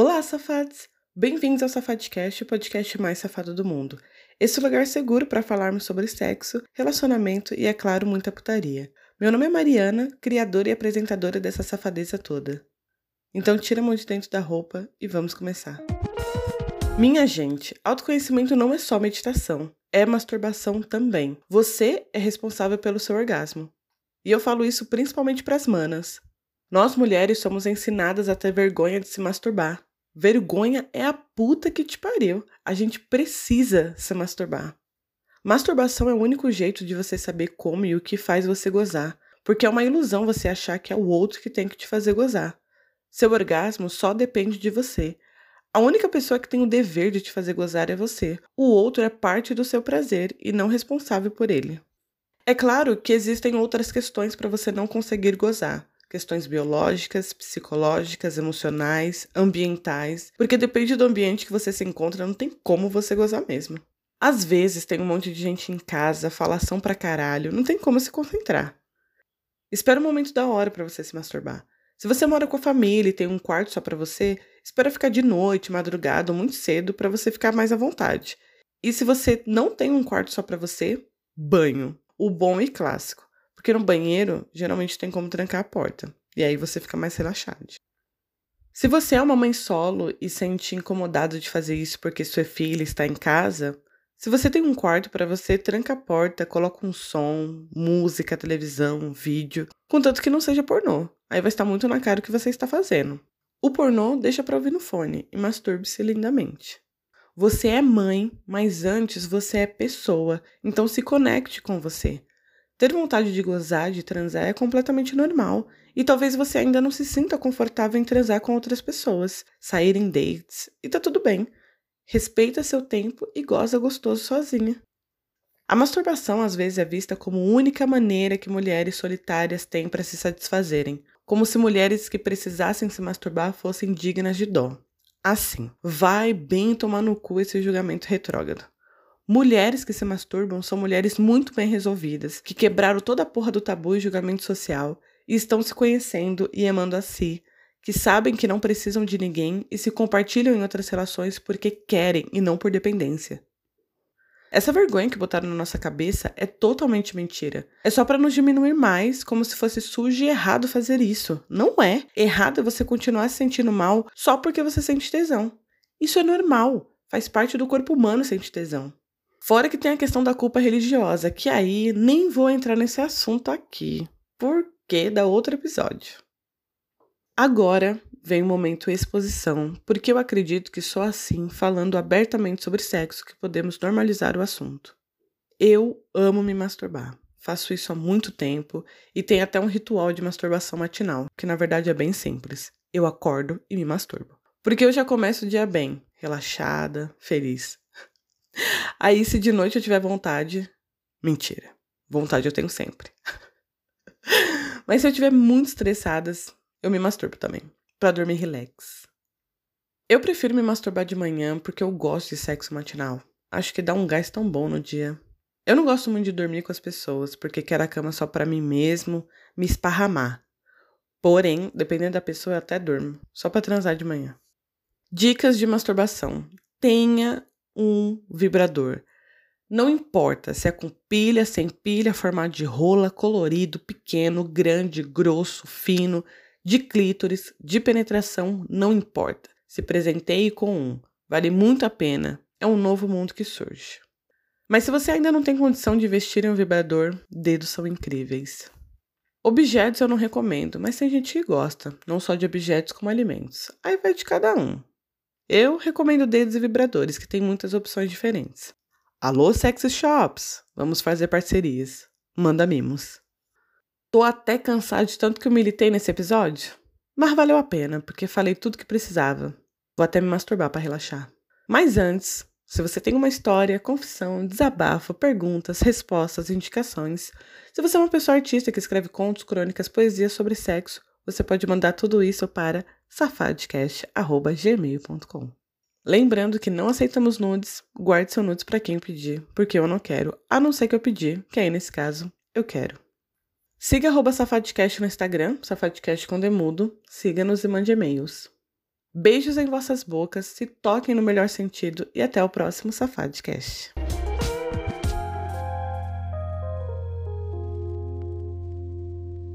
Olá, safados! Bem-vindos ao Safadcast, o podcast mais safado do mundo. Esse é lugar seguro para falarmos sobre sexo, relacionamento e, é claro, muita putaria. Meu nome é Mariana, criadora e apresentadora dessa safadeza toda. Então tira a mão de dentro da roupa e vamos começar. Minha gente, autoconhecimento não é só meditação, é masturbação também. Você é responsável pelo seu orgasmo. E eu falo isso principalmente para as manas. Nós mulheres somos ensinadas a ter vergonha de se masturbar. Vergonha é a puta que te pariu. A gente precisa se masturbar. Masturbação é o único jeito de você saber como e o que faz você gozar, porque é uma ilusão você achar que é o outro que tem que te fazer gozar. Seu orgasmo só depende de você. A única pessoa que tem o dever de te fazer gozar é você. O outro é parte do seu prazer e não responsável por ele. É claro que existem outras questões para você não conseguir gozar questões biológicas, psicológicas, emocionais, ambientais, porque depende do ambiente que você se encontra, não tem como você gozar mesmo. Às vezes tem um monte de gente em casa, falação pra caralho, não tem como se concentrar. Espera um momento da hora para você se masturbar. Se você mora com a família e tem um quarto só para você, espera ficar de noite, madrugada ou muito cedo para você ficar mais à vontade. E se você não tem um quarto só para você, banho, o bom e clássico. Porque no banheiro, geralmente tem como trancar a porta. E aí você fica mais relaxado. Se você é uma mãe solo e sente incomodado de fazer isso porque sua filha está em casa, se você tem um quarto para você, tranca a porta, coloca um som, música, televisão, vídeo, contanto que não seja pornô. Aí vai estar muito na cara o que você está fazendo. O pornô deixa para ouvir no fone e masturbe-se lindamente. Você é mãe, mas antes você é pessoa, então se conecte com você. Ter vontade de gozar, de transar é completamente normal, e talvez você ainda não se sinta confortável em transar com outras pessoas, sair em dates, e tá tudo bem. Respeita seu tempo e goza gostoso sozinha. A masturbação às vezes é vista como única maneira que mulheres solitárias têm para se satisfazerem, como se mulheres que precisassem se masturbar fossem dignas de dó. Assim, vai bem tomar no cu esse julgamento retrógrado. Mulheres que se masturbam são mulheres muito bem resolvidas, que quebraram toda a porra do tabu e julgamento social e estão se conhecendo e amando a si, que sabem que não precisam de ninguém e se compartilham em outras relações porque querem e não por dependência. Essa vergonha que botaram na nossa cabeça é totalmente mentira. É só para nos diminuir mais, como se fosse sujo e errado fazer isso. Não é. Errado é você continuar se sentindo mal só porque você sente tesão. Isso é normal. Faz parte do corpo humano sentir tesão. Fora que tem a questão da culpa religiosa, que aí nem vou entrar nesse assunto aqui, porque dá outro episódio. Agora vem o momento exposição, porque eu acredito que só assim, falando abertamente sobre sexo, que podemos normalizar o assunto. Eu amo me masturbar. Faço isso há muito tempo e tem até um ritual de masturbação matinal, que na verdade é bem simples. Eu acordo e me masturbo. Porque eu já começo o dia bem, relaxada, feliz. Aí, se de noite eu tiver vontade. Mentira. Vontade eu tenho sempre. Mas se eu estiver muito estressada, eu me masturbo também. Pra dormir relax. Eu prefiro me masturbar de manhã porque eu gosto de sexo matinal. Acho que dá um gás tão bom no dia. Eu não gosto muito de dormir com as pessoas, porque quero a cama só para mim mesmo, me esparramar. Porém, dependendo da pessoa, eu até durmo, só para transar de manhã. Dicas de masturbação. Tenha um vibrador. Não importa se é com pilha, sem pilha, formato de rola, colorido, pequeno, grande, grosso, fino, de clítoris, de penetração, não importa. Se presenteie com um. Vale muito a pena. É um novo mundo que surge. Mas se você ainda não tem condição de investir em um vibrador, dedos são incríveis. Objetos eu não recomendo, mas tem gente que gosta, não só de objetos como alimentos. Aí vai de cada um. Eu recomendo dedos e vibradores, que tem muitas opções diferentes. Alô, sexy shops! Vamos fazer parcerias. Manda mimos. Tô até cansado de tanto que eu militei nesse episódio, mas valeu a pena, porque falei tudo que precisava. Vou até me masturbar para relaxar. Mas antes, se você tem uma história, confissão, desabafo, perguntas, respostas, indicações, se você é uma pessoa artista que escreve contos, crônicas, poesias sobre sexo, você pode mandar tudo isso para safadcast.gmail.com. Lembrando que não aceitamos nudes, guarde seu nudes para quem pedir, porque eu não quero, a não ser que eu pedir, que aí nesse caso eu quero. Siga arroba Safadcast no Instagram, Safadcast com demudo, siga-nos e mande e-mails. Beijos em vossas bocas, se toquem no melhor sentido e até o próximo Safadcast.